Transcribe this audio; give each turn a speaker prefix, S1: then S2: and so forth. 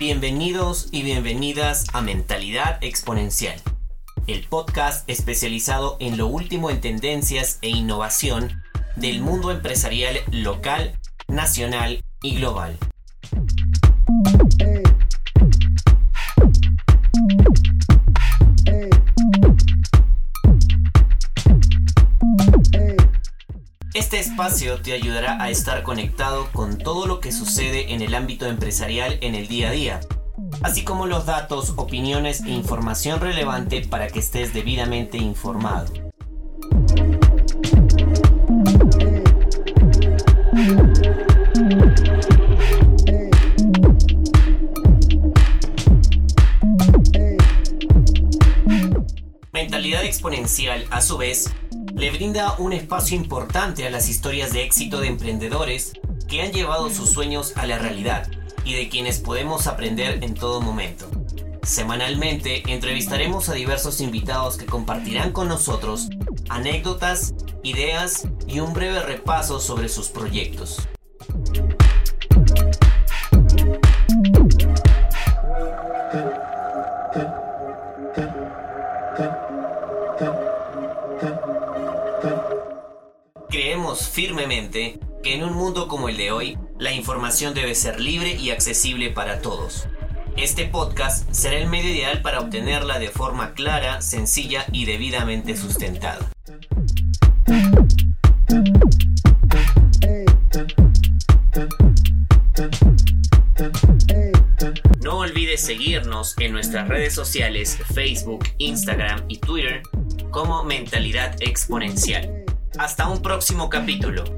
S1: Bienvenidos y bienvenidas a Mentalidad Exponencial, el podcast especializado en lo último en tendencias e innovación del mundo empresarial local, nacional y global. Este espacio te ayudará a estar conectado con todo lo que sucede en el ámbito empresarial en el día a día, así como los datos, opiniones e información relevante para que estés debidamente informado. Mentalidad exponencial, a su vez, le brinda un espacio importante a las historias de éxito de emprendedores que han llevado sus sueños a la realidad y de quienes podemos aprender en todo momento. Semanalmente entrevistaremos a diversos invitados que compartirán con nosotros anécdotas, ideas y un breve repaso sobre sus proyectos. Creemos firmemente que en un mundo como el de hoy, la información debe ser libre y accesible para todos. Este podcast será el medio ideal para obtenerla de forma clara, sencilla y debidamente sustentada. No olvides seguirnos en nuestras redes sociales Facebook, Instagram y Twitter como Mentalidad Exponencial. Hasta un próximo capítulo.